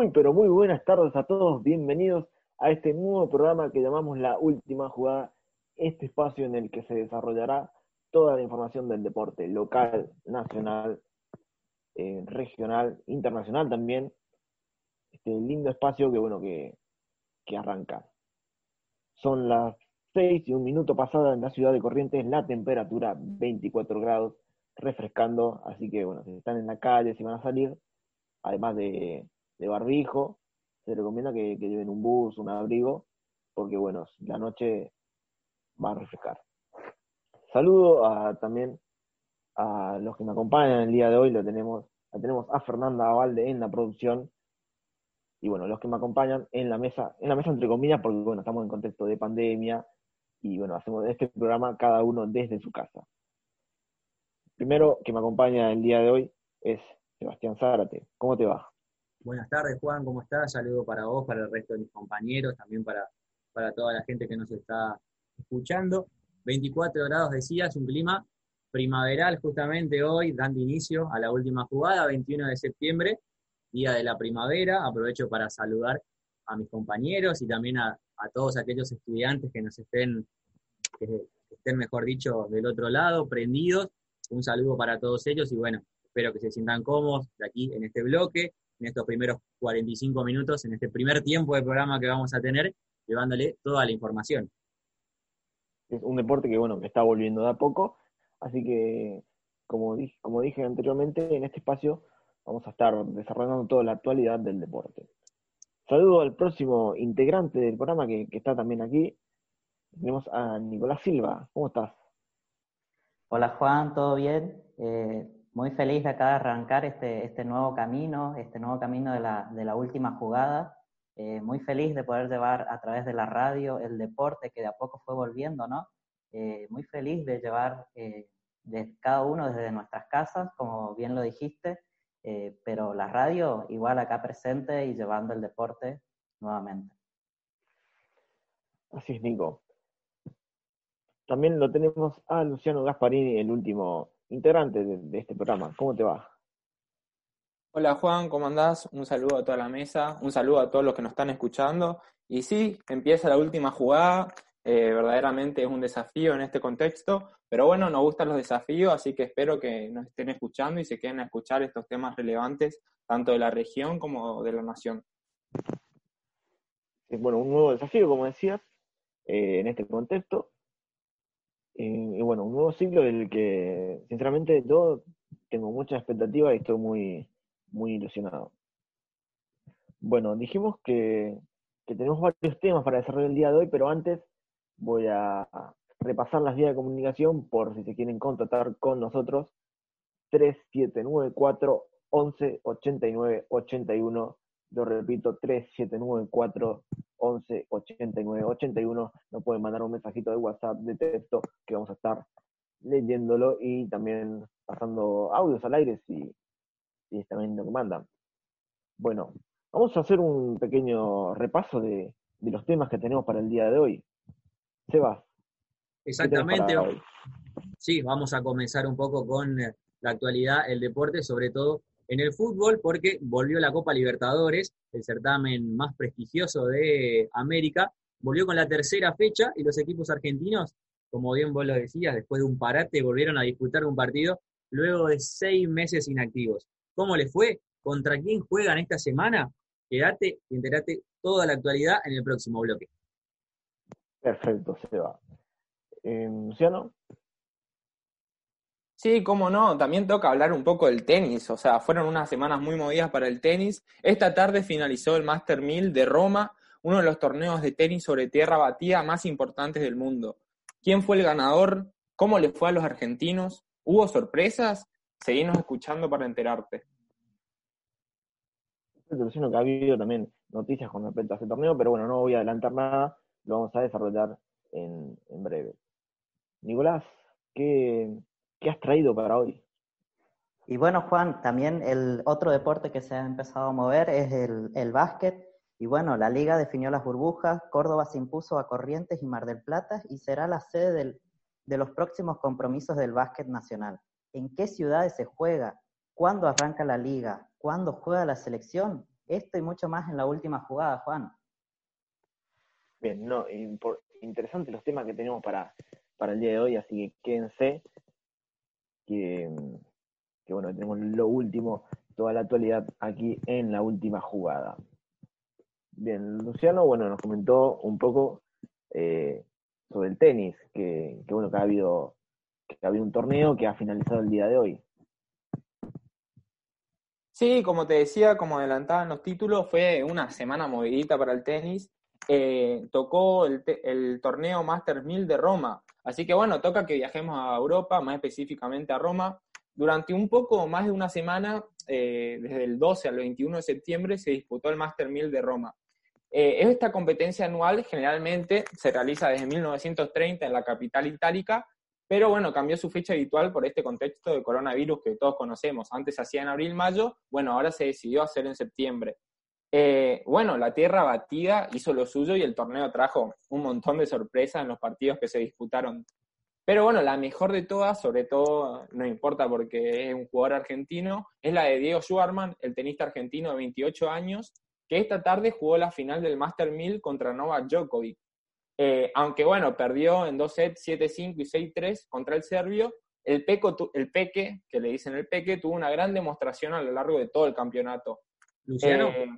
Muy, pero muy buenas tardes a todos. Bienvenidos a este nuevo programa que llamamos La Última Jugada, este espacio en el que se desarrollará toda la información del deporte local, nacional, eh, regional, internacional también. Este lindo espacio que, bueno, que, que arranca. Son las 6 y un minuto pasada en la ciudad de Corrientes, la temperatura 24 grados, refrescando, así que bueno, si están en la calle, si van a salir, además de, barbijo, se recomienda que, lleven un bus, un abrigo, porque bueno, la noche va a refrescar. Saludo a, también a los que me acompañan el día de hoy, lo tenemos, la tenemos a Fernanda Avalde en la producción, y bueno, los que me acompañan en la mesa, en la mesa entre comillas, porque bueno, estamos en contexto de pandemia, y bueno, hacemos este programa cada uno desde su casa. Primero que me acompaña el día de hoy es Sebastián Zárate. ¿Cómo te va? Buenas tardes, Juan, ¿cómo estás? Saludo para vos, para el resto de mis compañeros, también para, para toda la gente que nos está escuchando. 24 grados decías, un clima primaveral justamente hoy, dando inicio a la última jugada, 21 de septiembre, día de la primavera. Aprovecho para saludar a mis compañeros y también a, a todos aquellos estudiantes que nos estén, que estén, mejor dicho, del otro lado, prendidos. Un saludo para todos ellos y bueno, espero que se sientan cómodos de aquí en este bloque, en estos primeros 45 minutos, en este primer tiempo de programa que vamos a tener, llevándole toda la información. Es un deporte que, bueno, que está volviendo de a poco, así que, como dije, como dije anteriormente, en este espacio vamos a estar desarrollando toda la actualidad del deporte. Saludo al próximo integrante del programa que, está también aquí. Tenemos a Nicolás Silva. ¿Cómo estás? Hola Juan, ¿todo bien? Eh, muy feliz de acá de arrancar este, este nuevo camino, este nuevo camino de la, última jugada. Eh, muy feliz de poder llevar a través de la radio el deporte que de a poco fue volviendo, ¿no? Eh, muy feliz de llevar de cada uno desde nuestras casas, como bien lo dijiste, eh, pero la radio igual acá presente y llevando el deporte nuevamente. Así es, Nico. También lo tenemos a Luciano Gasparini, el último integrante de, este programa. ¿Cómo te va? Hola Juan, ¿cómo andás? Un saludo a toda la mesa, un saludo a todos los que nos están escuchando. Y sí, empieza la última jugada. Eh, verdaderamente es un desafío en este contexto, pero bueno, nos gustan los desafíos, así que espero que nos estén escuchando y se queden a escuchar estos temas relevantes, tanto de la región como de la nación. Bueno, un nuevo desafío, como decías, eh, en este contexto. Y bueno, un nuevo ciclo del que, sinceramente, yo tengo mucha expectativa y estoy muy, muy ilusionado. Bueno, dijimos que, que tenemos varios temas para desarrollar el día de hoy, pero antes voy a repasar las vías de comunicación por si se quieren contactar con nosotros. 3794 11 89 81. Lo repito, 3794 11 89 81. Nos pueden mandar un mensajito de WhatsApp de texto que vamos a estar leyéndolo y también pasando audios al aire si, si también lo que mandan. Bueno, vamos a hacer un pequeño repaso de, de los temas que tenemos para el día de hoy. Sebas. Exactamente. Sí, vamos a comenzar un poco con eh, la actualidad, el deporte, sobre todo en el fútbol, porque volvió la Copa Libertadores, el certamen más prestigioso de América, volvió con la tercera fecha y los equipos argentinos, como bien vos lo decías, después de un parate volvieron a disputar un partido luego de seis meses inactivos. ¿Cómo les fue? ¿Contra quién juegan esta semana? Quédate y enterate toda la actualidad en el próximo bloque. Perfecto, Seba. Eh, Luciano. Sí, cómo no, también toca hablar un poco del tenis, o sea, fueron unas semanas muy movidas para el tenis. Esta tarde finalizó el Master 1000 de Roma, uno de los torneos de tenis sobre tierra batida más importantes del mundo. ¿Quién fue el ganador? ¿Cómo le fue a los argentinos? ¿Hubo sorpresas? Seguimos escuchando para enterarte. Que ha habido también noticias con respecto a ese torneo, pero bueno, no voy a adelantar nada lo vamos a desarrollar en, breve. Nicolás, ¿qué, has traído para hoy? Y bueno, Juan, también el otro deporte que se ha empezado a mover es el, el básquet. Y bueno, la liga definió las burbujas, Córdoba se impuso a Corrientes y Mar del Plata y será la sede de los próximos compromisos del básquet nacional. ¿En qué ciudades se juega? ¿Cuándo arranca la liga? ¿Cuándo juega la selección? esto y mucho más en la última jugada, Juan. Bien, no, interesantes los temas que tenemos para, para el día de hoy, así que quédense, que, bueno, tenemos lo último, toda la actualidad aquí en la última jugada. Bien, Luciano, bueno, nos comentó un poco eh, sobre el tenis, que, que, bueno, que ha habido que ha habido un torneo que ha finalizado el día de hoy. Sí, como te decía, como adelantaban los títulos, fue una semana movidita para el tenis. Eh, tocó el, el, torneo Master 1000 de Roma. Así que bueno, toca que viajemos a Europa, más específicamente a Roma. Durante un poco más de una semana, eh, desde el 12 al 21 de septiembre, se disputó el Master 1000 de Roma. Eh, esta competencia anual generalmente se realiza desde 1930 en la capital itálica pero bueno, cambió su fecha habitual por este contexto de coronavirus que todos conocemos. Antes se hacía en abril-mayo, bueno, ahora se decidió hacer en septiembre. Eh, bueno, la tierra batida hizo lo suyo y el torneo trajo un montón de sorpresas en los partidos que se disputaron. Pero bueno, la mejor de todas, sobre todo, no importa porque es un jugador argentino, es la de Diego Schwarman, el tenista argentino de 28 años, que esta tarde jugó la final del Master 1000 contra Novak Djokovic. Eh, aunque bueno, perdió en dos sets 7-5 y 6-3 contra el serbio, el, Peco, el Peque, que le dicen el Peque, tuvo una gran demostración a lo largo de todo el campeonato. Luciano, eh,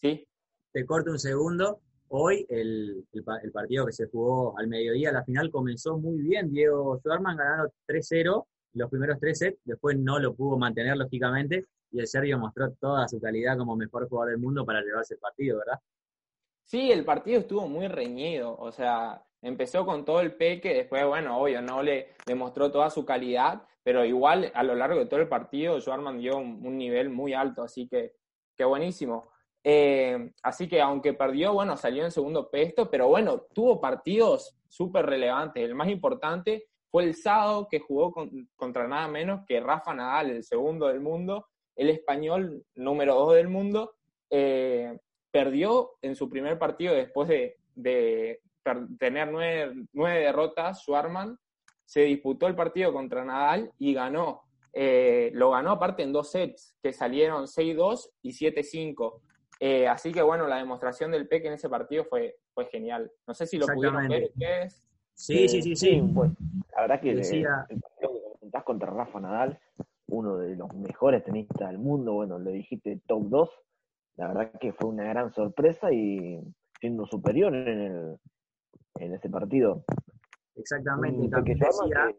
sí. Te corto un segundo. Hoy el, el, partido que se jugó al mediodía, la final comenzó muy bien. Diego Schwarman ganaron 3-0 los primeros tres sets, después no lo pudo mantener lógicamente y el serbio mostró toda su calidad como mejor jugador del mundo para llevarse el partido, ¿verdad? Sí, el partido estuvo muy reñido, o sea, empezó con todo el peque, después, bueno, obvio, no le demostró toda su calidad, pero igual a lo largo de todo el partido, Joarman dio un, nivel muy alto, así que, qué buenísimo. Eh, así que aunque perdió, bueno, salió en segundo puesto, pero bueno, tuvo partidos súper relevantes. El más importante fue el sábado que jugó contra nada menos que Rafa Nadal, el segundo del mundo, el español número dos del mundo. Eh, perdió en su primer partido después de, tener nueve, nueve, derrotas, Schwarman, se disputó el partido contra Nadal y ganó. Eh, lo ganó aparte en dos sets, que salieron 6-2 y 7-5. Eh, así que bueno, la demostración del Peque en ese partido fue, fue genial. No sé si lo pudieron ver ustedes. Sí, sí, sí, sí. Pues, la verdad que Decía... el, partido que contra Rafa Nadal, uno de los mejores tenistas del mundo, bueno, lo dijiste top 2, la verdad que fue una gran sorpresa y siendo superior en, el, en ese partido. Exactamente, y también decía,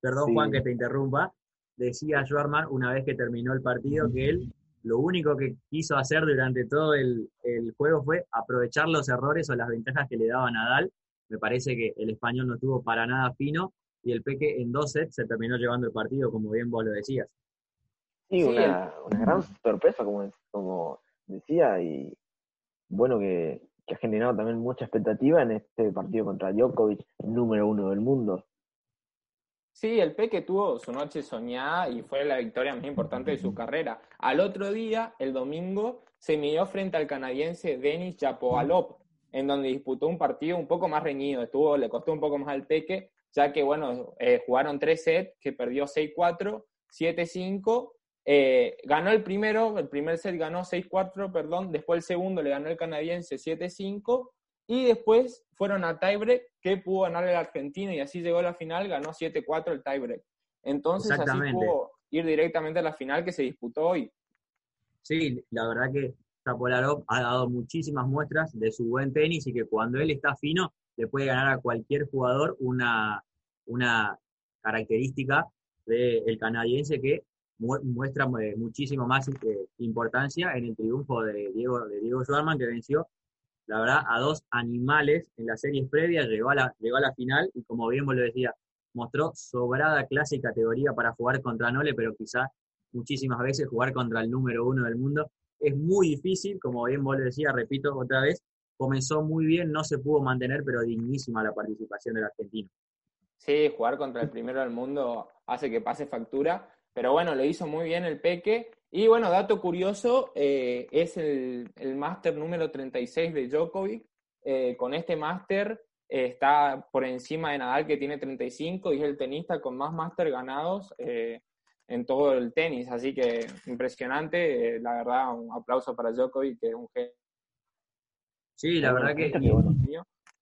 perdón Juan que te interrumpa, decía Schwarman una vez que terminó el partido que él lo único que quiso hacer durante todo el, el, juego fue aprovechar los errores o las ventajas que le daba Nadal. Me parece que el español no tuvo para nada fino y el Peque en dos sets se terminó llevando el partido, como bien vos lo decías. Sí, una, una, gran sorpresa, como, como decía, y bueno, que, ha generado también mucha expectativa en este partido contra Djokovic, número uno del mundo. Sí, el Peque tuvo su noche soñada y fue la victoria más importante de su carrera. Al otro día, el domingo, se midió frente al canadiense Denis Chapovalov, en donde disputó un partido un poco más reñido. Estuvo, le costó un poco más al Peque, ya que, bueno, eh, jugaron tres sets, que perdió 6-4, 7-5 eh, ganó el primero, el primer set ganó 6-4, perdón, después el segundo le ganó el canadiense 7-5 y después fueron a tiebreak que pudo ganar el argentino y así llegó a la final, ganó 7-4 el tiebreak. Entonces así pudo ir directamente a la final que se disputó hoy. Sí, la verdad que Zapolarov ha dado muchísimas muestras de su buen tenis y que cuando él está fino le puede ganar a cualquier jugador una, una característica del canadiense que muestra eh, muchísimo más eh, importancia en el triunfo de Diego, de Diego Schwarman, que venció, la verdad, a dos animales en las series previas, llegó a la, llegó a la final y como bien vos lo decía, mostró sobrada clase y categoría para jugar contra Nole, pero quizá muchísimas veces jugar contra el número uno del mundo es muy difícil, como bien vos lo decía, repito otra vez, comenzó muy bien, no se pudo mantener, pero dignísima la participación del argentino. Sí, jugar contra el primero del mundo hace que pase factura pero bueno, lo hizo muy bien el Peque. Y bueno, dato curioso, eh, es el, el máster número 36 de Djokovic. Eh, con este máster eh, está por encima de Nadal, que tiene 35, y es el tenista con más máster ganados en todo el tenis, así que impresionante, la verdad, un aplauso para Djokovic, que es un genio. Sí, la verdad que...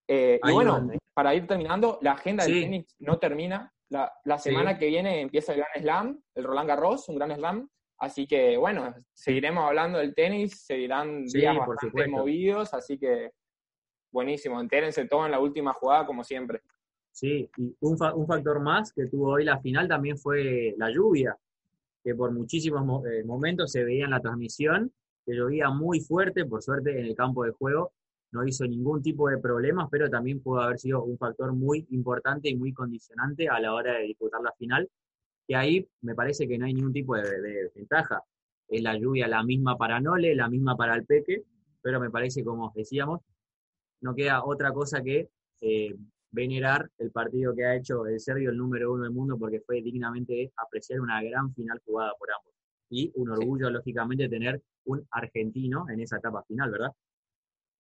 Eh, y bueno, para ir terminando, la agenda del tenis no termina. La, la semana que viene empieza el Gran Slam, el Roland Garros, un Gran Slam. Así que bueno, seguiremos hablando del tenis, seguirán días bastante movidos, así que buenísimo, entérense todo en la última jugada como siempre. Sí, y un, un factor más que tuvo hoy la final también fue la lluvia, que por muchísimos eh, momentos se veía en la transmisión, que llovía muy fuerte, por suerte en el campo de juego no hizo ningún tipo de problemas, pero también pudo haber sido un factor muy importante y muy condicionante a la hora de disputar la final, que ahí me parece que no hay ningún tipo de, ventaja. Es la lluvia la misma para Nole, la misma para el Peque, pero me parece, como decíamos, no queda otra cosa que eh, venerar el partido que ha hecho el serbio, el número uno del mundo, porque fue dignamente apreciar una gran final jugada por ambos. Y un orgullo, lógicamente, tener un argentino en esa etapa final, ¿verdad?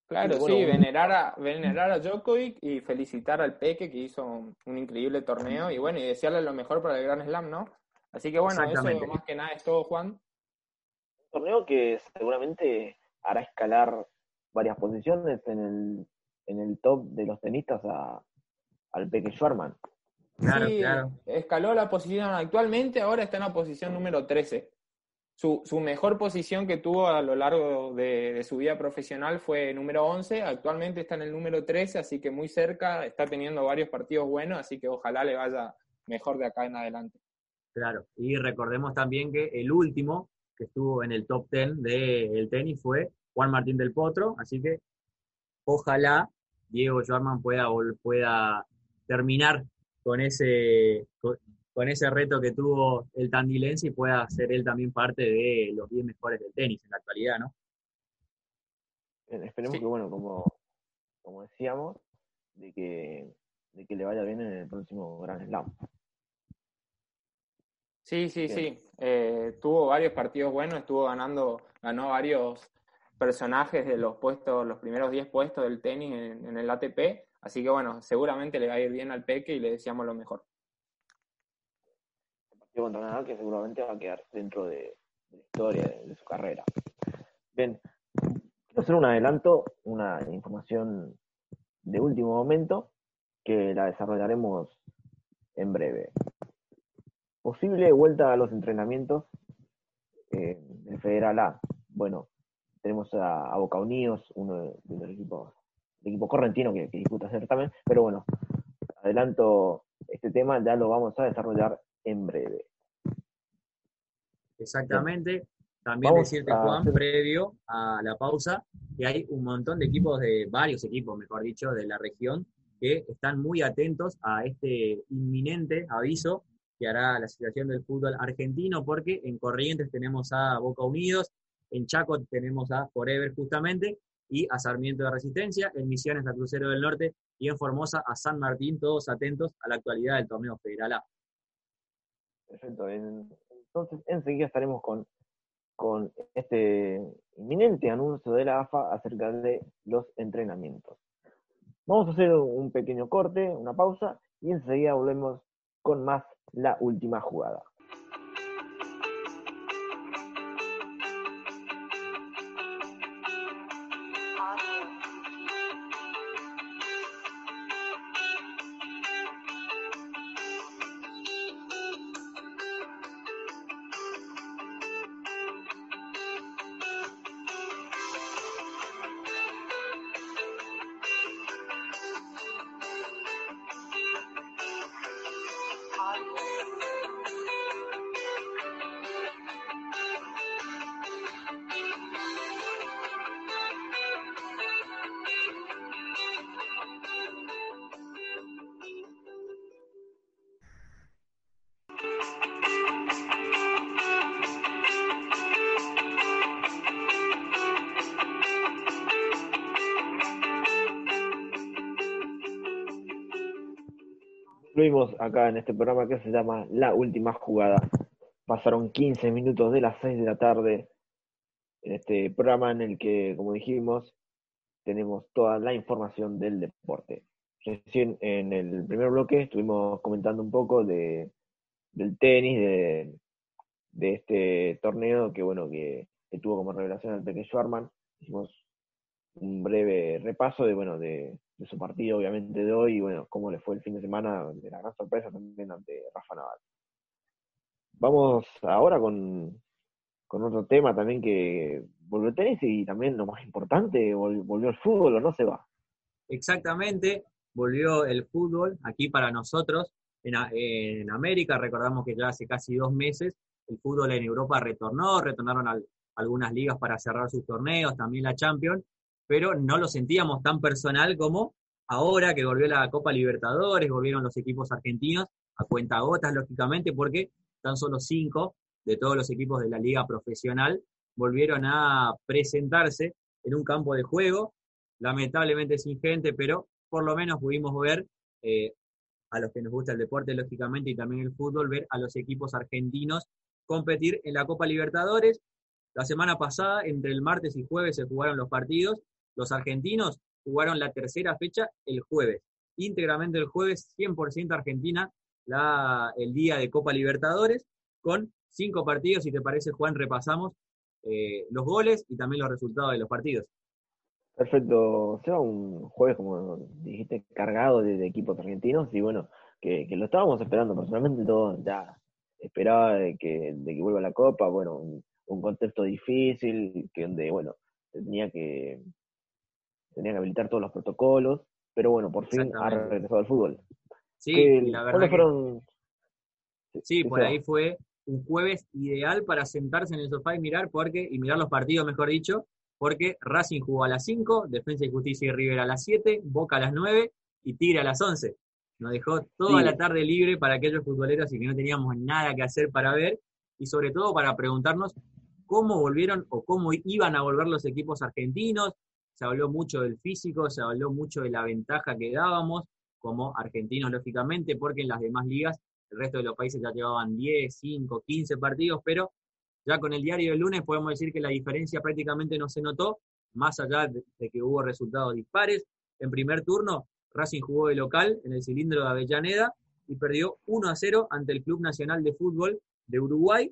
Claro, sí, venerar a, venerar a Djokovic y felicitar al Peque que hizo un, increíble torneo y bueno, y desearle lo mejor para el Gran Slam, ¿no? Así que bueno, eso más que nada es todo, Juan. Un torneo que seguramente hará escalar varias posiciones en el, en el top de los tenistas a, al Peque Schwarman. Claro, claro. Escaló la posición actualmente, ahora está en la posición número 13 su, su, mejor posición que tuvo a lo largo de, su vida profesional fue número 11, actualmente está en el número 13, así que muy cerca, está teniendo varios partidos buenos, así que ojalá le vaya mejor de acá en adelante. Claro, y recordemos también que el último que estuvo en el top 10 del tenis fue Juan Martín del Potro, así que ojalá Diego Schwarman pueda, pueda terminar con ese, ese reto que tuvo el tandilense y pueda ser él también parte de los 10 mejores del tenis en la actualidad, ¿no? Esperemos que, bueno, como, como decíamos, de que, de que le vaya bien en el próximo Grand Slam. Sí, sí, sí. Eh, tuvo varios partidos buenos, estuvo ganando, ganó varios personajes de los puestos, los primeros 10 puestos del tenis en, en, el ATP. Así que bueno, seguramente le va a ir bien al Peque y le deseamos lo mejor contra que seguramente va a quedar dentro de, la historia de, su carrera. Bien, quiero hacer un adelanto, una información de último momento que la desarrollaremos en breve. Posible vuelta a los entrenamientos eh, en Federal A. Bueno, tenemos a, Boca Unidos, uno de, los equipos, el equipo correntino que, que disputa certamen, pero bueno, adelanto este tema, ya lo vamos a desarrollar en breve. Exactamente. También decirte, Juan, previo a la pausa, que hay un montón de equipos, de varios equipos, mejor dicho, de la región, que están muy atentos a este inminente aviso que hará la Asociación del Fútbol Argentino, porque en Corrientes tenemos a Boca Unidos, en Chaco tenemos a Forever justamente, y a Sarmiento de Resistencia, en Misiones a Crucero del Norte y en Formosa a San Martín, todos atentos a la actualidad del torneo federal A. Perfecto. Entonces, enseguida estaremos con, con este inminente anuncio de la AFA acerca de los entrenamientos. Vamos a hacer un pequeño corte, una pausa, y enseguida volvemos con más la última jugada. Vimos acá en este programa que se llama La Última Jugada. Pasaron 15 minutos de las 6 de la tarde en este programa en el que, como dijimos, tenemos toda la información del deporte. Recién en el primer bloque estuvimos comentando un poco de, del tenis, de de este torneo que, bueno, que, tuvo como revelación al pequeño Schwarman. Hicimos un breve repaso de, bueno, de, su partido, obviamente, de hoy y, bueno, cómo le fue el fin de semana de la gran sorpresa también ante Rafa Nadal. Vamos ahora con, con otro tema también que volvió el tenis y también lo más importante, volvió el fútbol o no se va. Exactamente, volvió el fútbol aquí para nosotros en, en América. Recordamos que ya hace casi dos meses el fútbol en Europa retornó, retornaron algunas ligas para cerrar sus torneos, también la Champions, pero no lo sentíamos tan personal como ahora que volvió la Copa Libertadores, volvieron los equipos argentinos, a cuenta gotas, lógicamente, porque tan solo cinco de todos los equipos de la liga profesional volvieron a presentarse en un campo de juego, lamentablemente sin gente, pero por lo menos pudimos ver eh, a los que nos gusta el deporte, lógicamente, y también el fútbol, ver a los equipos argentinos competir en la Copa Libertadores. La semana pasada, entre el martes y jueves, se jugaron los partidos. Los argentinos jugaron la tercera fecha el jueves. Íntegramente el jueves, 100% Argentina, el día de Copa Libertadores, con cinco partidos. Si te parece, Juan, repasamos eh, los goles y también los resultados de los partidos. Perfecto. Será un jueves, como dijiste, cargado de, equipos argentinos y bueno, que, lo estábamos esperando personalmente todos ya esperaba de que, de que vuelva la Copa, bueno, un, contexto difícil, que donde, bueno, tenía que, tenía que habilitar todos los protocolos, pero bueno, por fin ha regresado al fútbol. Sí, la verdad fueron... Sí, por ahí fue un jueves ideal para sentarse en el sofá y mirar, porque, y mirar los partidos, mejor dicho, porque Racing jugó a las 5, Defensa y Justicia y River a las 7, Boca a las 9 y Tigre a las 11. Nos dejó toda la tarde libre para aquellos futboleros y que no teníamos nada que hacer para ver y sobre todo para preguntarnos cómo volvieron o cómo iban a volver los equipos argentinos. Se habló mucho del físico, se habló mucho de la ventaja que dábamos como argentinos, lógicamente, porque en las demás ligas el resto de los países ya llevaban 10, 5, 15 partidos, pero ya con el diario del lunes podemos decir que la diferencia prácticamente no se notó, más allá de, que hubo resultados dispares. En primer turno, Racing jugó de local en el cilindro de Avellaneda y perdió 1 a 0 ante el Club Nacional de Fútbol de Uruguay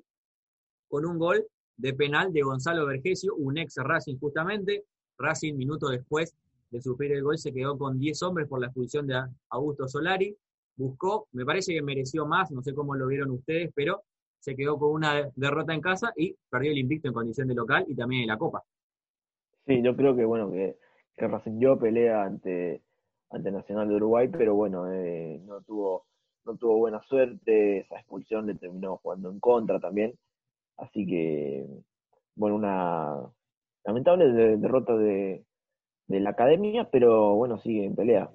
con un gol de penal de Gonzalo Vergesio, un ex Racing justamente. Racing, minuto después de sufrir el gol, se quedó con 10 hombres por la expulsión de Augusto Solari. Buscó, me parece que mereció más, no sé cómo lo vieron ustedes, pero se quedó con una derrota en casa y perdió el invicto en condición de local y también en la Copa. Sí, yo creo que bueno que, que Racing yo pelea ante ante Nacional de Uruguay, pero bueno, eh, no tuvo no tuvo buena suerte, esa expulsión le terminó jugando en contra también, así que, bueno, una lamentable derrota de, la academia, pero bueno, sigue en pelea.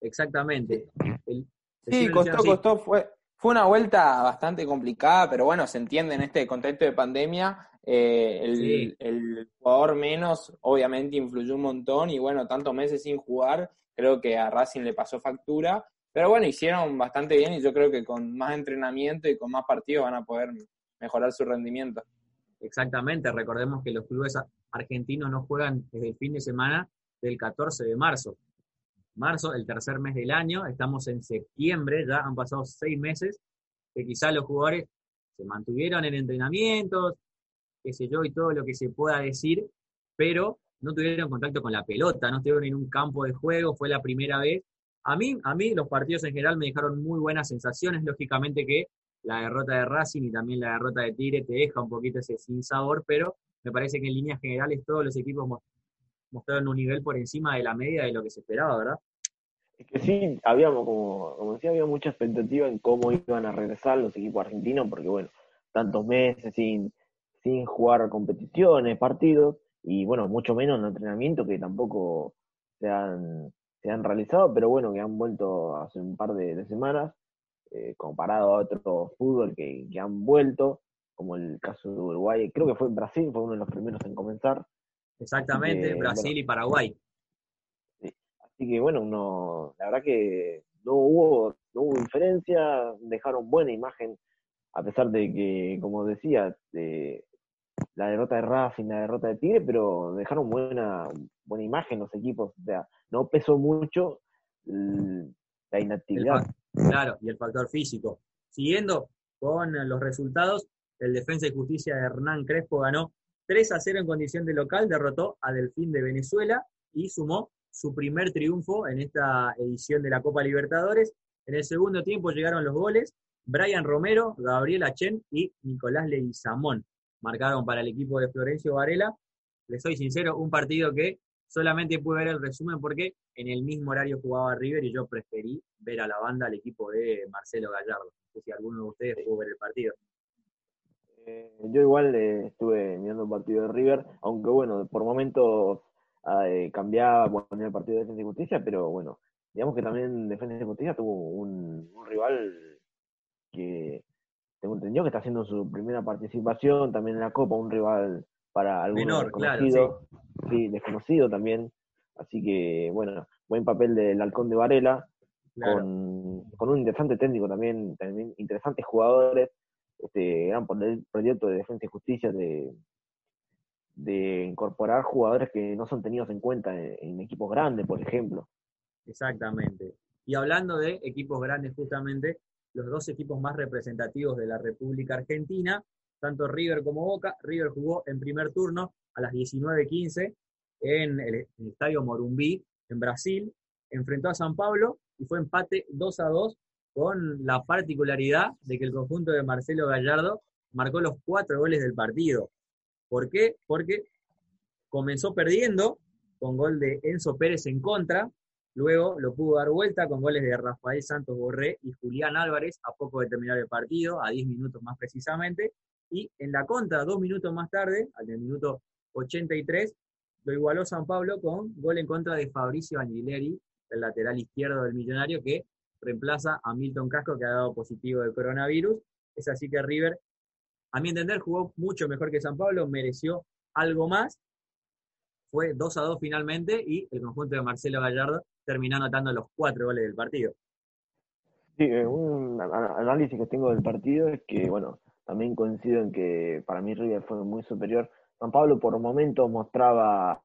Exactamente. sí, costó, costó, fue, fue una vuelta bastante complicada, pero bueno, se entiende en este contexto de pandemia. Eh, el, el, jugador menos obviamente influyó un montón y bueno, tantos meses sin jugar creo que a Racing le pasó factura, pero bueno, hicieron bastante bien y yo creo que con más entrenamiento y con más partidos van a poder mejorar su rendimiento. Exactamente, recordemos que los clubes argentinos no juegan desde el fin de semana del 14 de marzo. Marzo, el tercer mes del año, estamos en septiembre, ya han pasado seis meses, que quizás los jugadores se mantuvieron en entrenamientos, qué sé yo, y todo lo que se pueda decir, pero no tuvieron contacto con la pelota, no estuvieron en un campo de juego, fue la primera vez. A mí, a mí los partidos en general me dejaron muy buenas sensaciones, lógicamente que la derrota de Racing y también la derrota de Tigre te deja un poquito ese sin sabor, pero me parece que en líneas generales todos los equipos mostraron un nivel por encima de la media de lo que se esperaba, ¿verdad? Es que sí, habíamos, como, como decía, había mucha expectativa en cómo iban a regresar los equipos argentinos, porque bueno, tantos meses sin, sin jugar competiciones, partidos, y bueno, mucho menos en entrenamiento que tampoco se han, se han realizado, pero bueno, que han vuelto hace un par de, semanas, eh, comparado a otro fútbol que, que, han vuelto, como el caso de Uruguay, creo que fue en Brasil, fue uno de los primeros en comenzar. Exactamente, Brasil y Paraguay. Así que bueno, uno, la verdad que no hubo, no hubo diferencia, dejaron buena imagen, a pesar de que, como decía, de, la derrota de Racing, la derrota de Tigre, pero dejaron buena, buena imagen los equipos. O sea, no pesó mucho la inactividad. Claro, y el factor físico. Siguiendo con los resultados, el Defensa y Justicia de Hernán Crespo ganó 3 a 0 en condición de local, derrotó a Delfín de Venezuela y sumó su primer triunfo en esta edición de la Copa Libertadores. En el segundo tiempo llegaron los goles. Brian Romero, Gabriel Achen y Nicolás Leguizamón marcaron para el equipo de Florencio Varela. Les soy sincero, un partido que solamente pude ver el resumen porque en el mismo horario jugaba River y yo preferí ver a la banda al equipo de Marcelo Gallardo. No sé si alguno de ustedes pudo ver el partido. Eh, yo igual eh, estuve mirando el partido de River, aunque bueno, por momentos ah, eh, cambiaba cuando el partido de Defensa y Justicia, pero bueno, digamos que también Defensa y Justicia tuvo un, rival que tengo entendido que está haciendo su primera participación también en la Copa, un rival para algunos desconocido, sí. desconocido también, así que bueno, buen papel del Halcón de Varela, con, con, un interesante técnico también, también interesantes jugadores, este gran proyecto de defensa y justicia de, de incorporar jugadores que no son tenidos en cuenta en, equipos grandes, por ejemplo. Exactamente. Y hablando de equipos grandes, justamente, los dos equipos más representativos de la República Argentina, tanto River como Boca. River jugó en primer turno a las 19.15 en el, Estadio Morumbí, en Brasil, enfrentó a San Pablo y fue empate 2 a 2 con la particularidad de que el conjunto de Marcelo Gallardo marcó los cuatro goles del partido. ¿Por qué? Porque comenzó perdiendo con gol de Enzo Pérez en contra, luego lo pudo dar vuelta con goles de Rafael Santos Borré y Julián Álvarez a poco de terminar el partido, a 10 minutos más precisamente, y en la contra, dos minutos más tarde, al minuto 83, lo igualó San Pablo con gol en contra de Fabricio Aguileri, el lateral izquierdo del millonario, que reemplaza a Milton Casco, que ha dado positivo de coronavirus. Es así que River, a mi entender, jugó mucho mejor que San Pablo, mereció algo más. Fue 2 a 2 finalmente y el conjunto de Marcelo Gallardo terminó anotando los cuatro goles del partido. Sí, eh, un análisis que tengo del partido es que, bueno, también coincido en que para mí River fue muy superior. San Pablo por momentos mostraba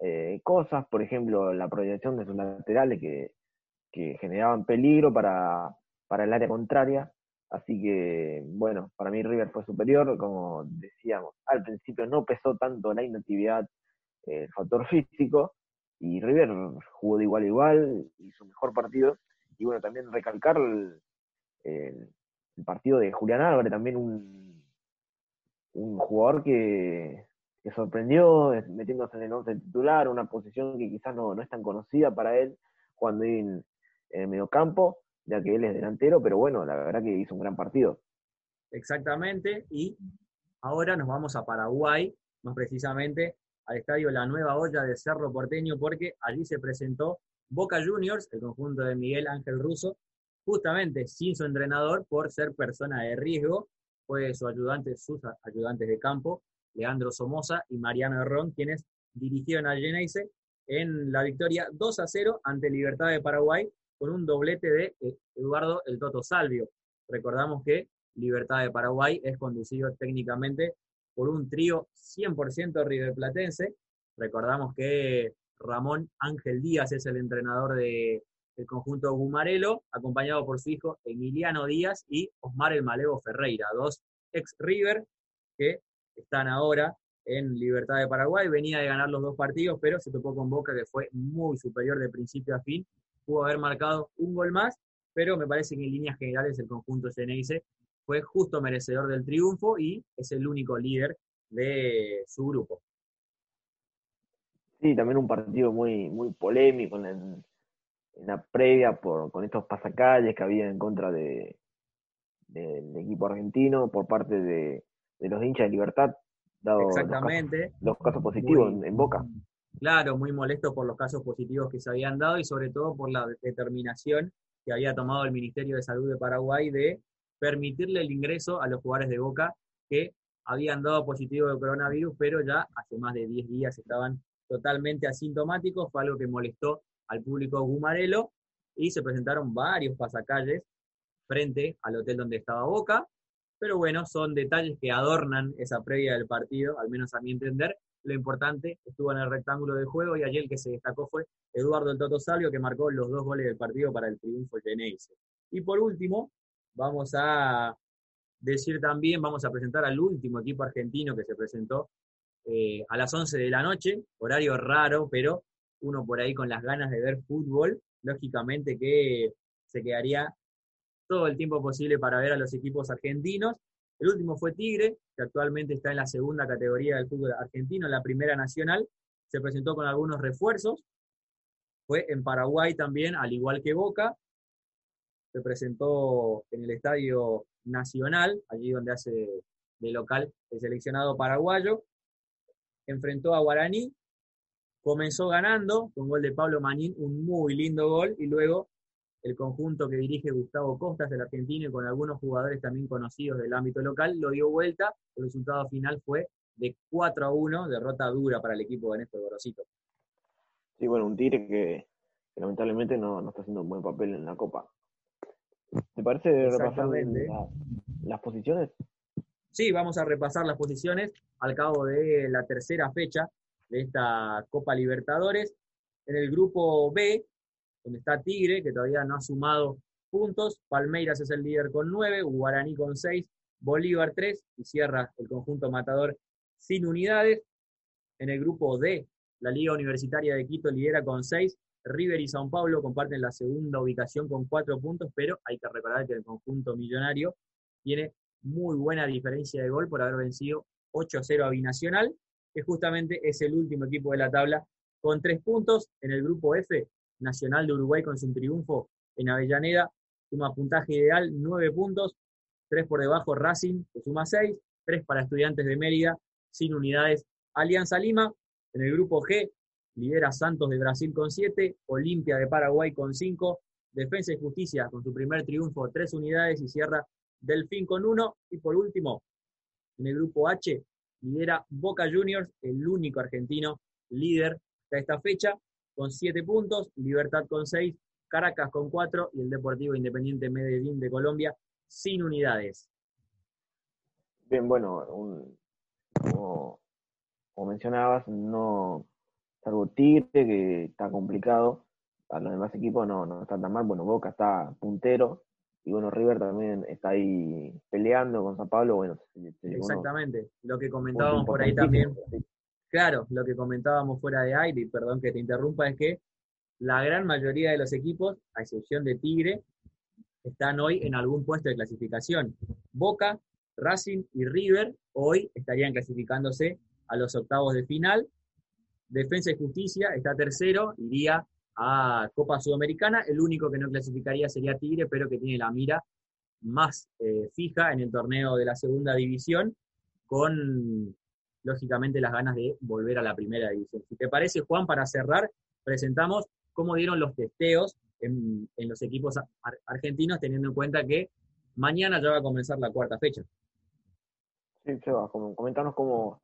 eh, cosas, por ejemplo, la proyección de sus laterales que generaban peligro para, para el área contraria. Así que, bueno, para mí River fue superior, como decíamos, al principio no pesó tanto la inactividad, el factor físico, y River jugó de igual a igual, hizo mejor partido, y bueno, también recalcar el, partido de Julián Álvarez, también un, un jugador que, que sorprendió metiéndose en el once titular, una posición que quizás no, no es tan conocida para él, cuando en, en el mediocampo, ya que él es delantero, pero bueno, la verdad que hizo un gran partido. Exactamente, y ahora nos vamos a Paraguay, más precisamente al estadio La Nueva Olla de Cerro Porteño, porque allí se presentó Boca Juniors, el conjunto de Miguel Ángel Russo, justamente sin su entrenador por ser persona de riesgo, fue su ayudante, sus ayudantes de campo, Leandro Somoza y Mariano Herrón, quienes dirigieron al Geneise en la victoria 2 a 0 ante Libertad de Paraguay, con un doblete de eh, Eduardo el Toto Salvio. Recordamos que Libertad de Paraguay es conducido técnicamente por un trío 100% riverplatense. Recordamos que Ramón Ángel Díaz es el entrenador del conjunto Gumarelo, acompañado por su hijo Emiliano Díaz y Osmar el Malevo Ferreira, dos ex River que están ahora en Libertad de Paraguay. Venía de ganar los dos partidos, pero se topó con Boca que fue muy superior de principio a fin pudo haber marcado un gol más, pero me parece que en líneas generales el conjunto Ceneice fue justo merecedor del triunfo y es el único líder de su grupo. Sí, también un partido muy, muy polémico en, la previa por, con estos pasacalles que había en contra de, del equipo argentino por parte de, los hinchas de Libertad, dado Exactamente. Los, casos, positivos en Boca. Claro, muy molesto por los casos positivos que se habían dado y sobre todo por la determinación que había tomado el Ministerio de Salud de Paraguay de permitirle el ingreso a los jugadores de Boca que habían dado positivo de coronavirus, pero ya hace más de 10 días estaban totalmente asintomáticos, fue algo que molestó al público gumarelo y se presentaron varios pasacalles frente al hotel donde estaba Boca, pero bueno, son detalles que adornan esa previa del partido, al menos a mi entender, lo importante estuvo en el rectángulo de juego y allí el que se destacó fue Eduardo el Toto Salvio, que marcó los dos goles del partido para el triunfo Geneise. Y por último, vamos a decir también, vamos a presentar al último equipo argentino que se presentó eh, a las 11 de la noche, horario raro, pero uno por ahí con las ganas de ver fútbol, lógicamente que se quedaría todo el tiempo posible para ver a los equipos argentinos. El último fue Tigre, que actualmente está en la segunda categoría del fútbol argentino, en la primera nacional. Se presentó con algunos refuerzos. Fue en Paraguay también, al igual que Boca. Se presentó en el Estadio Nacional, allí donde hace de local el seleccionado paraguayo. Enfrentó a Guaraní, comenzó ganando con gol de Pablo Manín, un muy lindo gol, y luego el conjunto que dirige Gustavo Costas, el argentino, y con algunos jugadores también conocidos del ámbito local, lo dio vuelta. El resultado final fue de 4 a 1, derrota dura para el equipo de Néstor Gorosito. Sí, bueno, un Tigre que, lamentablemente no, no, está haciendo un buen papel en la Copa. ¿Te parece repasar las posiciones? Sí, vamos a repasar las posiciones al cabo de la tercera fecha de esta Copa Libertadores. En el grupo B donde está Tigre, que todavía no ha sumado puntos, Palmeiras es el líder con 9, Guaraní con 6, Bolívar 3 y cierra el conjunto matador sin unidades. En el grupo D, la Liga Universitaria de Quito lidera con 6, River y Sao Paulo comparten la segunda ubicación con 4 puntos, pero hay que recordar que el conjunto millonario tiene muy buena diferencia de gol por haber vencido 8-0 a Binacional, que justamente es el último equipo de la tabla con 3 puntos. En el grupo F, Nacional de Uruguay con su triunfo en Avellaneda, suma puntaje ideal, 9 puntos, 3 por debajo Racing, que suma 6, 3 para Estudiantes de Mérida, sin unidades Alianza Lima, en el grupo G lidera Santos de Brasil con 7, Olimpia de Paraguay con 5, Defensa y Justicia con su primer triunfo, 3 unidades y cierra Delfín con 1, y por último, en el grupo H lidera Boca Juniors, el único argentino líder de esta fecha, con 7 puntos, Libertad con 6, Caracas con 4 y el Deportivo Independiente Medellín de Colombia sin unidades. Bien, bueno, como, mencionabas, no, salvo Tigre, que está complicado, a los demás equipos no, no está tan mal, bueno, Boca está puntero, y bueno, River también está ahí peleando con San Pablo, bueno. Exactamente, lo que comentábamos por ahí también, Claro, lo que comentábamos fuera de aire, y perdón que te interrumpa, es que la gran mayoría de los equipos, a excepción de Tigre, están hoy en algún puesto de clasificación. Boca, Racing y River hoy estarían clasificándose a los octavos de final. Defensa y Justicia está tercero, iría a Copa Sudamericana. El único que no clasificaría sería Tigre, pero que tiene la mira más eh, fija en el torneo de la segunda división, con lógicamente las ganas de volver a la primera división. Si te parece, Juan, para cerrar, presentamos cómo dieron los testeos en, los equipos argentinos, teniendo en cuenta que mañana ya va a comenzar la cuarta fecha. Sí, Seba, comentanos cómo,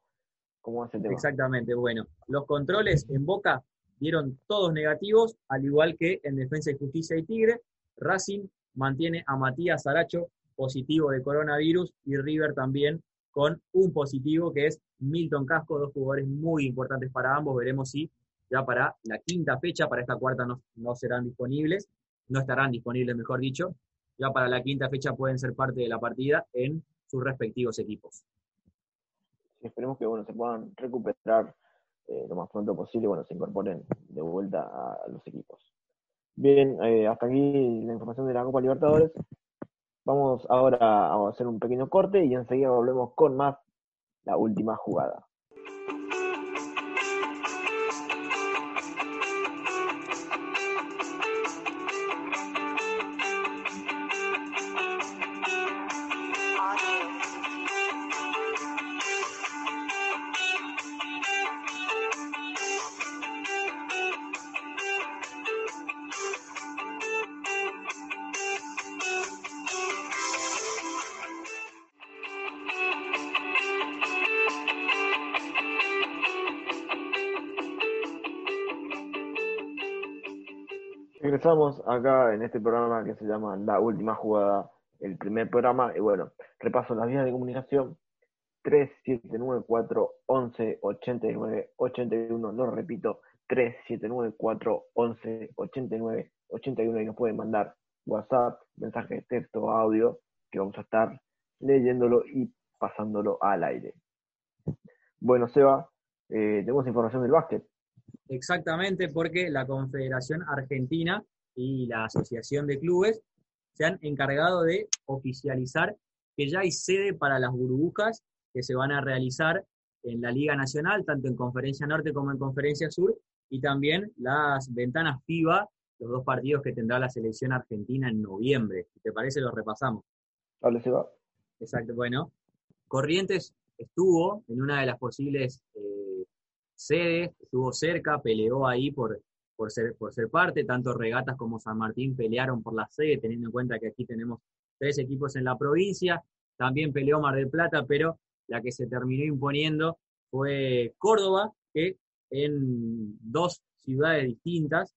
cómo hace el tema. Exactamente, bueno. Los controles en Boca dieron todos negativos, al igual que en Defensa y Justicia y Tigre. Racing mantiene a Matías Aracho positivo de coronavirus y River también con un positivo que es Milton Casco, dos jugadores muy importantes para ambos. Veremos si ya para la quinta fecha, para esta cuarta no, no serán disponibles, no estarán disponibles, mejor dicho. Ya para la quinta fecha pueden ser parte de la partida en sus respectivos equipos. esperemos que bueno, se puedan recuperar eh, lo más pronto posible bueno, se incorporen de vuelta a, los equipos. Bien, eh, hasta aquí la información de la Copa Libertadores. Vamos ahora a hacer un pequeño corte y enseguida volvemos con más la última jugada. Regresamos acá en este programa que se llama La Última Jugada, el primer programa. Y bueno, repaso las vías de comunicación. 3794 11 89 81, lo repito, 3794 11 89 81 y nos pueden mandar WhatsApp, mensaje de texto, audio, que vamos a estar leyéndolo y pasándolo al aire. Bueno, Seba, eh, tenemos información del básquet. Exactamente, porque la Confederación Argentina y la Asociación de Clubes se han encargado de oficializar que ya hay sede para las burbujas que se van a realizar en la Liga Nacional, tanto en Conferencia Norte como en Conferencia Sur, y también las ventanas FIBA, los dos partidos que tendrá la selección argentina en noviembre. Si te parece, los repasamos. Dale, Seba. Exacto, bueno. Corrientes estuvo en una de las posibles eh, sedes, estuvo cerca, peleó ahí por, por, ser, por ser parte, tanto Regatas como San Martín pelearon por la sede, teniendo en cuenta que aquí tenemos tres equipos en la provincia, también peleó Mar del Plata, pero la que se terminó imponiendo fue Córdoba, que en dos ciudades distintas,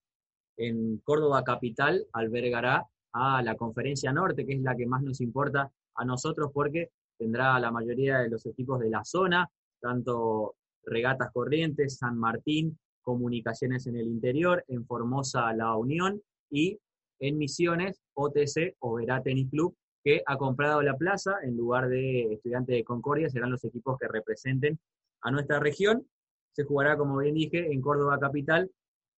en Córdoba capital, albergará a la Conferencia Norte, que es la que más nos importa a nosotros porque tendrá la mayoría de los equipos de la zona, tanto Regatas Corrientes, San Martín, Comunicaciones en el Interior, en Formosa La Unión y en Misiones OTC o Verá Tenis Club, que ha comprado la plaza en lugar de Estudiantes de Concordia, serán los equipos que representen a nuestra región. Se jugará, como bien dije, en Córdoba Capital.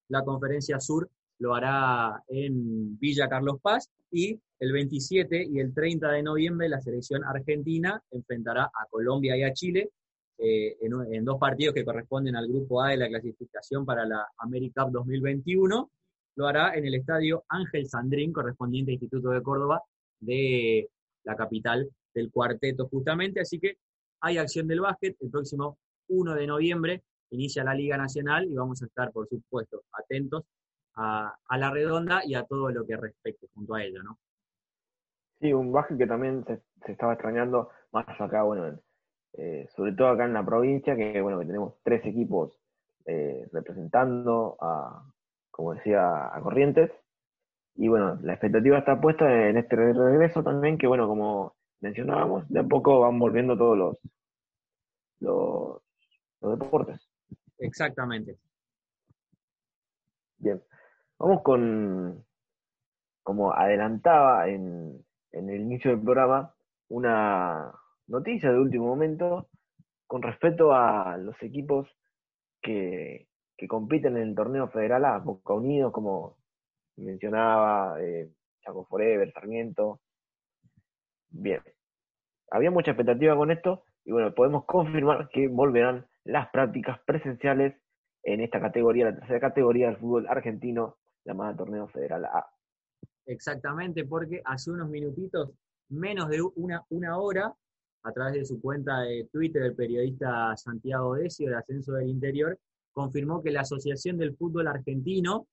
La conferencia sur lo hará en Villa Carlos Paz y el 27 y el 30 de noviembre la selección argentina enfrentará a Colombia y a Chile eh, en, dos partidos que corresponden al grupo A de la clasificación para la AmeriCup 2021. Lo hará en el estadio Ángel Sandrín, correspondiente al Instituto de Córdoba de la capital del cuarteto justamente. Así que hay acción del básquet. El próximo 1 de noviembre inicia la Liga Nacional y vamos a estar, por supuesto, atentos a, la redonda y a todo lo que respecte junto a ello, ¿no? Sí, un básquet que también se, estaba extrañando más acá, bueno, eh, sobre todo acá en la provincia, que bueno, que tenemos tres equipos eh, representando a, como decía, a Corrientes. Y bueno, la expectativa está puesta en este regreso también, que bueno, como mencionábamos, de a poco van volviendo todos los, los, los deportes. Exactamente. Bien. Vamos con, como adelantaba en, el inicio del programa, una noticia de último momento con respecto a los equipos que, compiten en el torneo federal A, Boca Unidos, como mencionaba, eh, Chaco Forever, Sarmiento. Bien, había mucha expectativa con esto y bueno, podemos confirmar que volverán las prácticas presenciales en esta categoría, la tercera categoría del fútbol argentino, llamada Torneo Federal A. Exactamente, porque hace unos minutitos, menos de una, una hora, a través de su cuenta de Twitter, el periodista Santiago Decio, de Ascenso del Interior, confirmó que la Asociación del Fútbol Argentino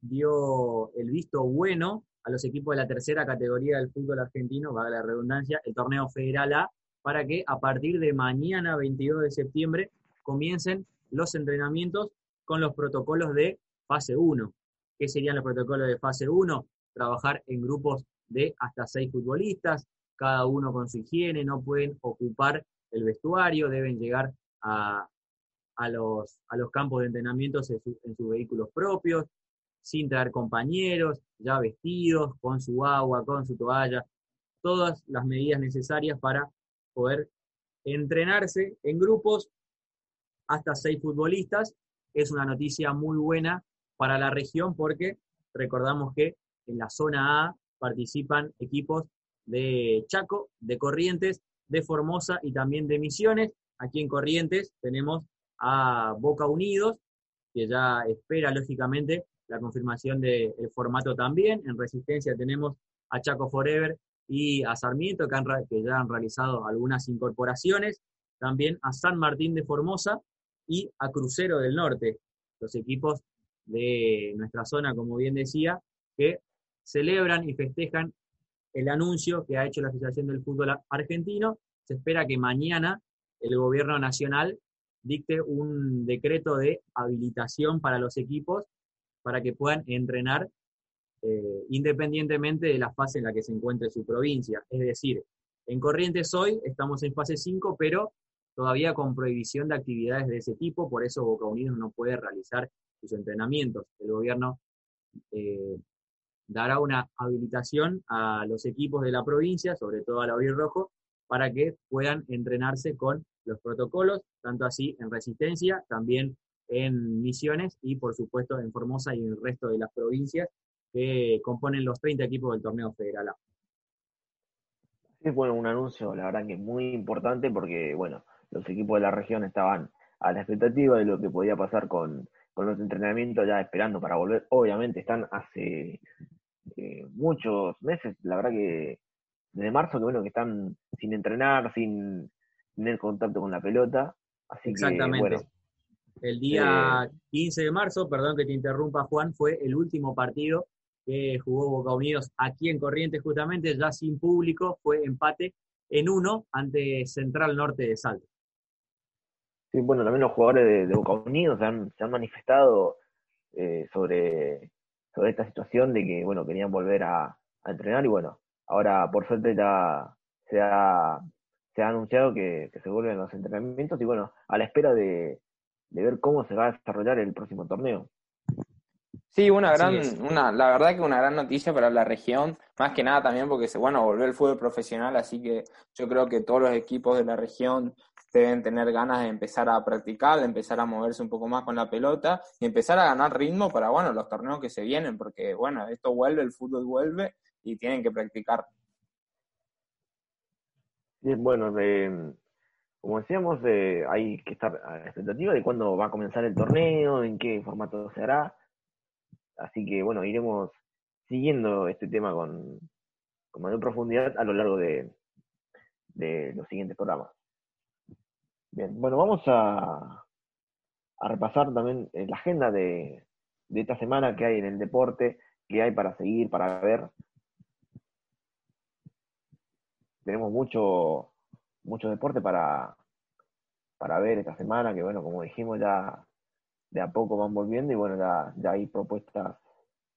dio el visto bueno a los equipos de la tercera categoría del fútbol argentino, va la redundancia, el torneo federal A, para que a partir de mañana, 22 de septiembre, comiencen los entrenamientos con los protocolos de fase 1. ¿Qué serían los protocolos de fase 1? Trabajar en grupos de hasta seis futbolistas, cada uno con su higiene, no pueden ocupar el vestuario, deben llegar a, los, a los, campos de entrenamiento en, sus vehículos propios, sin traer compañeros, ya vestidos, con su agua, con su toalla, todas las medidas necesarias para poder entrenarse en grupos hasta seis futbolistas. Es una noticia muy buena para la región porque recordamos que en la zona A participan equipos de Chaco, de Corrientes, de Formosa y también de Misiones. Aquí en Corrientes tenemos a Boca Unidos, que ya espera lógicamente la confirmación del formato también. En Resistencia tenemos a Chaco Forever y a Sarmiento, que, que ya han realizado algunas incorporaciones. También a San Martín de Formosa y a Crucero del Norte, los equipos de nuestra zona, como bien decía, que celebran y festejan el anuncio que ha hecho la Asociación del Fútbol Argentino. Se espera que mañana el gobierno nacional dicte un decreto de habilitación para los equipos para que puedan entrenar eh, independientemente de la fase en la que se encuentre su provincia. Es decir, en Corrientes hoy estamos en fase 5, pero todavía con prohibición de actividades de ese tipo, por eso Boca Unidos no puede realizar sus entrenamientos. El gobierno eh, dará una habilitación a los equipos de la provincia, sobre todo a la Rojo, para que puedan entrenarse con los protocolos, tanto así en resistencia, también en misiones y por supuesto en Formosa y en el resto de las provincias que componen los 30 equipos del torneo federal A. Es bueno, un anuncio, la verdad que muy importante porque, bueno, los equipos de la región estaban a la expectativa de lo que podía pasar con, los entrenamientos, ya esperando para volver. Obviamente están hace eh, muchos meses, la verdad que desde marzo, que bueno, que están sin entrenar, sin tener contacto con la pelota. Así Exactamente. Que, bueno, el día 15 eh, de marzo, perdón que te interrumpa Juan, fue el último partido que jugó Boca Unidos aquí en Corrientes justamente, ya sin público, fue empate en uno ante Central Norte de Salto. Sí, bueno, también los jugadores de, Boca Unidos se han, manifestado eh, sobre, sobre esta situación de que, bueno, querían volver a, entrenar y bueno, ahora por suerte ya se ha, se ha anunciado que, se vuelven los entrenamientos y bueno, a la espera de, de ver cómo se va a desarrollar el próximo torneo. Sí, una gran, una, la verdad que una gran noticia para la región, más que nada también porque se, bueno, volvió el fútbol profesional, así que yo creo que todos los equipos de la región deben tener ganas de empezar a practicar, de empezar a moverse un poco más con la pelota y empezar a ganar ritmo para, bueno, los torneos que se vienen, porque, bueno, esto vuelve, el fútbol vuelve y tienen que practicar. Bien, bueno, como decíamos, hay que estar a la expectativa de cuándo va a comenzar el torneo, en qué formato se hará Así que bueno, iremos siguiendo este tema con, mayor profundidad a lo largo de, los siguientes programas. Bien, bueno, vamos a, a repasar también eh, la agenda de, esta semana que hay en el deporte, que hay para seguir, para ver. Tenemos mucho, mucho deporte para, para ver esta semana, que bueno, como dijimos ya de a poco van volviendo y bueno, ya, ya hay propuestas.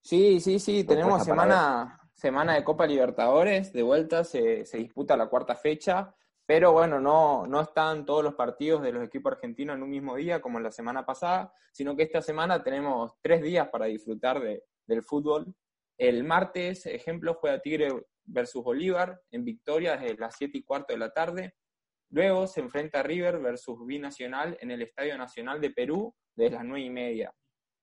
Sí, sí, sí, tenemos semana, semana de Copa Libertadores, de vuelta se, se, disputa la cuarta fecha, pero bueno, no, no están todos los partidos de los equipos argentinos en un mismo día como la semana pasada, sino que esta semana tenemos tres días para disfrutar de, del fútbol. El martes, ejemplo, juega Tigre versus Bolívar en Victoria desde las 7 y cuarto de la tarde. Luego se enfrenta River versus Binacional en el Estadio Nacional de Perú desde las nueve y media.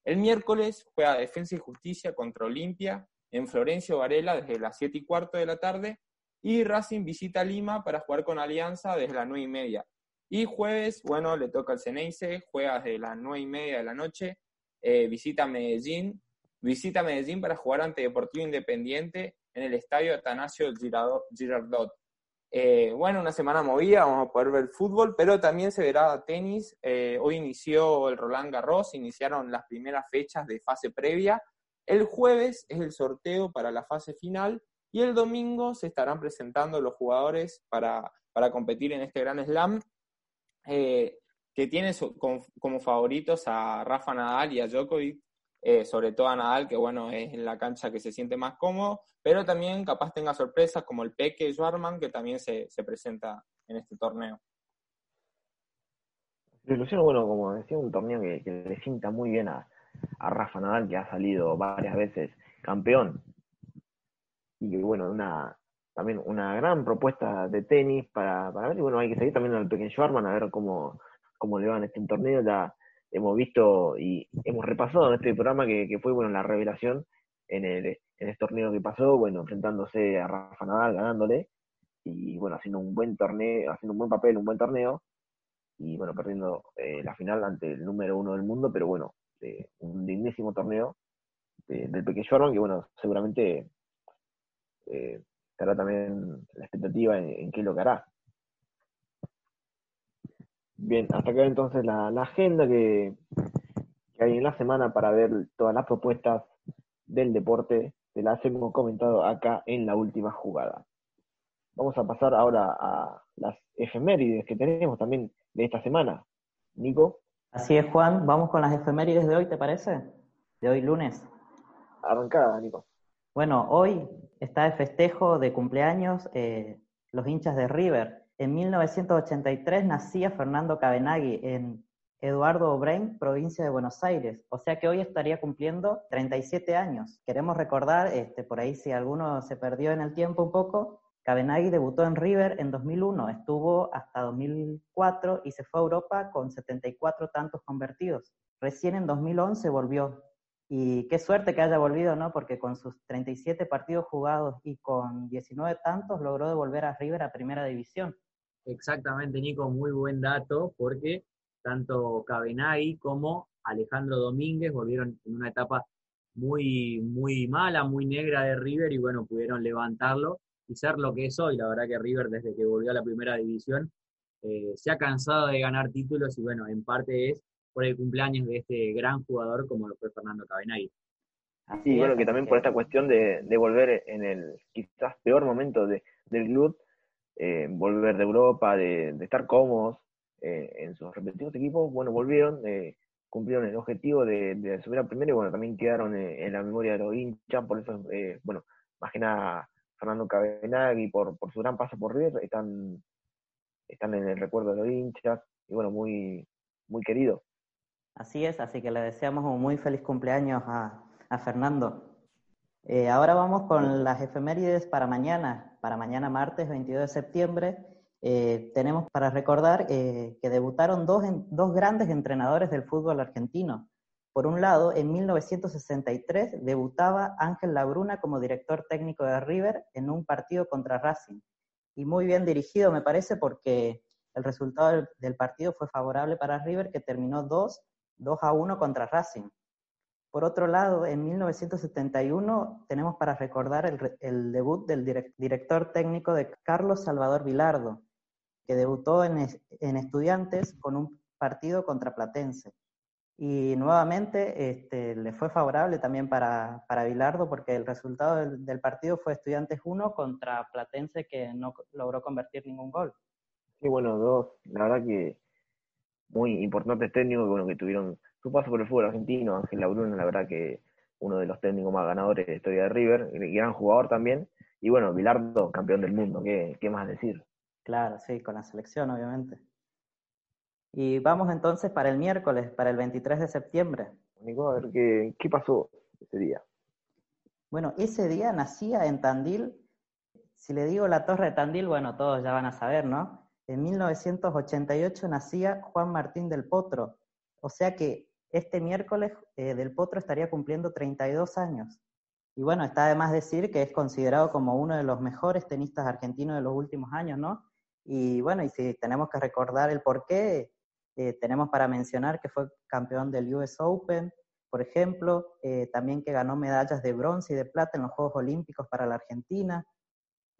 El miércoles juega Defensa y Justicia contra Olimpia en Florencio Varela desde las siete y cuarto de la tarde y Racing visita Lima para jugar con Alianza desde las nueve y media. Y jueves, bueno, le toca al Ceneice, juega desde las nueve y media de la noche, eh, visita Medellín, visita Medellín para jugar ante Deportivo Independiente en el estadio Atanasio Girardot. Eh, bueno, una semana movida, vamos a poder ver fútbol, pero también se verá tenis. Eh, hoy inició el Roland Garros, iniciaron las primeras fechas de fase previa. El jueves es el sorteo para la fase final y el domingo se estarán presentando los jugadores para, competir en este Gran Slam, eh, que tiene como favoritos a Rafa Nadal y a Djokovic, eh, sobre todo a Nadal, que bueno, es en la cancha que se siente más cómodo, pero también capaz tenga sorpresas como el Peque Schwarman, que también se, presenta en este torneo. Luciano, bueno, como decía, un torneo que, le sienta muy bien a, Rafa Nadal, que ha salido varias veces campeón. Y bueno, una, también una gran propuesta de tenis para, ver. Y bueno, hay que seguir también al Peque Schwarman a ver cómo, cómo le va en este torneo. Ya hemos visto y hemos repasado en este programa que, fue bueno la revelación en el en este torneo que pasó, bueno, enfrentándose a Rafa Nadal, ganándole, y bueno, haciendo un buen torneo, haciendo un buen papel, un buen torneo, y bueno, perdiendo eh, la final ante el número uno del mundo, pero bueno, un dignísimo torneo del pequeño Orban, que bueno, seguramente eh, estará también la expectativa en, en qué es lo que hará. Bien, hasta acá entonces la, agenda que, hay en la semana para ver todas las propuestas del deporte, se las hemos comentado acá en la última jugada. Vamos a pasar ahora a las efemérides que tenemos también de esta semana. Nico. Así es, Juan. Vamos con las efemérides de hoy, ¿te parece? De hoy lunes. Arrancada, Nico. Bueno, hoy está el festejo de cumpleaños eh, los hinchas de River, en 1983 nacía Fernando Cabenagui en, Eduardo Obrain, provincia de Buenos Aires. O sea que hoy estaría cumpliendo 37 años. Queremos recordar, este, por ahí si alguno se perdió en el tiempo un poco, Cabenagui debutó en River en 2001, estuvo hasta 2004 y se fue a Europa con 74 tantos convertidos. Recién en 2011 volvió. Y qué suerte que haya volvido, ¿no? Porque con sus 37 partidos jugados y con 19 tantos logró devolver a River a Primera División. Exactamente, Nico, muy buen dato, porque tanto Cabenagui como Alejandro Domínguez volvieron en una etapa muy, muy mala, muy negra de River y bueno, pudieron levantarlo y ser lo que es hoy. La verdad que River desde que volvió a la primera división eh, se ha cansado de ganar títulos y bueno, en parte es por el cumpleaños de este gran jugador como lo fue Fernando Cabenagui. Y bueno, que también por esta cuestión de, volver en el quizás peor momento de, del club, eh, volver de Europa, de, de estar cómodos, eh, en sus respectivos equipos, bueno, volvieron, eh, cumplieron el objetivo de, subir a primero y bueno, también quedaron eh, en la memoria de los hinchas, por eso, bueno, más que nada Fernando Cabenagui por, por su gran paso por River, están, están en el recuerdo de los hinchas y bueno, muy, muy querido. Así es, así que le deseamos un muy feliz cumpleaños a, a Fernando. ahora vamos con las efemérides para mañana, para mañana martes 22 de septiembre. Eh, tenemos para recordar eh, que debutaron dos, dos grandes entrenadores del fútbol argentino. Por un lado, en 1963 debutaba Ángel Labruna como director técnico de River en un partido contra Racing. Y muy bien dirigido, me parece, porque el resultado del, partido fue favorable para River, que terminó 2, 2 a 1 contra Racing. Por otro lado, en 1971 tenemos para recordar el, debut del director técnico de Carlos Salvador Vilardo, que debutó en, en Estudiantes con un partido contra Platense. Y nuevamente este, le fue favorable también para, para Bilardo porque el resultado del, partido fue Estudiantes 1 contra Platense que no logró convertir ningún gol. Sí, bueno, dos, la verdad que muy importantes técnicos bueno, que tuvieron su paso por el fútbol argentino. Ángel Labruna, la verdad que uno de los técnicos más ganadores de la historia de River, gran jugador también. Y bueno, Bilardo, campeón del mundo, ¿qué, qué más decir? Claro, sí, con la selección, obviamente. Y vamos entonces para el miércoles, para el 23 de septiembre. Nico, a ver qué, qué pasó ese día. Bueno, ese día nacía en Tandil, si le digo la Torre de Tandil, bueno, todos ya van a saber, ¿no? En 1988 nacía Juan Martín del Potro, o sea que este miércoles eh, del Potro estaría cumpliendo 32 años. Y bueno, está de más decir que es considerado como uno de los mejores tenistas argentinos de los últimos años, ¿no? Y bueno, y si tenemos que recordar el por qué, eh, tenemos para mencionar que fue campeón del US Open, por ejemplo, eh, también que ganó medallas de bronce y de plata en los Juegos Olímpicos para la Argentina.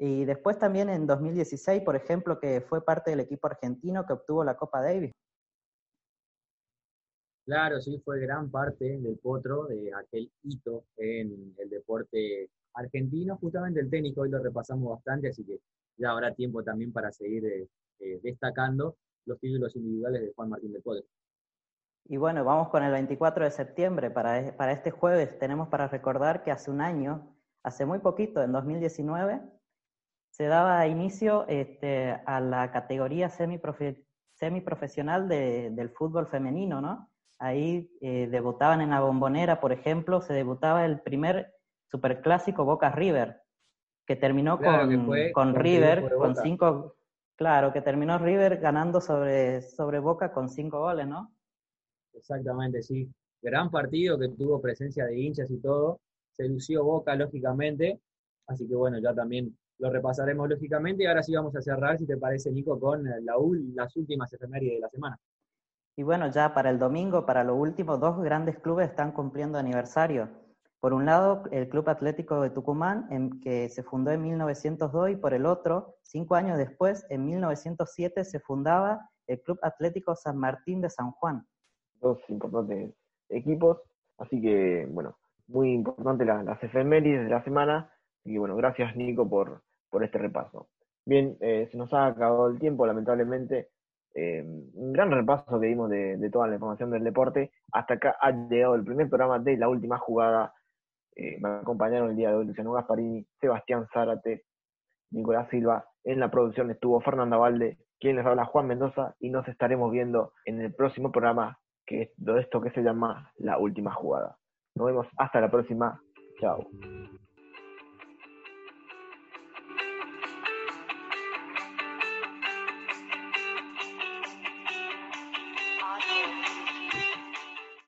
Y después también en 2016, por ejemplo, que fue parte del equipo argentino que obtuvo la Copa Davis. Claro, sí, fue gran parte del potro de aquel hito en el deporte argentino, justamente el técnico, hoy lo repasamos bastante, así que ya habrá tiempo también para seguir eh, eh, destacando los títulos individuales de Juan Martín del Potro. Y bueno, vamos con el 24 de septiembre. Para, e, para este jueves tenemos para recordar que hace un año, hace muy poquito, en 2019, se daba inicio este, a la categoría semiprofe, semiprofesional de, del fútbol femenino, ¿no? Ahí eh, debutaban en la bombonera, por ejemplo, se debutaba el primer superclásico Boca River, que terminó con, con, River, con cinco, claro, que terminó River ganando sobre, sobre Boca con cinco goles, ¿no? Exactamente, sí. Gran partido que tuvo presencia de hinchas y todo. Se lució Boca, lógicamente. Así que bueno, ya también lo repasaremos lógicamente. Y ahora sí vamos a cerrar, si te parece, Nico, con la, las últimas efemérides de la semana. Y bueno, ya para el domingo, para lo último, dos grandes clubes están cumpliendo aniversario. Por un lado, el Club Atlético de Tucumán, en, que se fundó en 1902, y por el otro, cinco años después, en 1907, se fundaba el Club Atlético San Martín de San Juan. Dos importantes equipos, así que, bueno, muy importante las efemérides de la semana. Y bueno, gracias Nico por, por este repaso. Bien, eh, se nos ha acabado el tiempo, lamentablemente. Eh, un gran repaso que dimos de, toda la información del deporte. Hasta acá ha llegado el primer programa de la última jugada eh, me acompañaron el día de hoy Luciano Gasparini, Sebastián Zárate, Nicolás Silva En la producción estuvo Fernanda Valde, quien les habla Juan Mendoza, y nos estaremos viendo en el próximo programa, que es de esto que se llama La Última Jugada. Nos vemos hasta la próxima. Chao.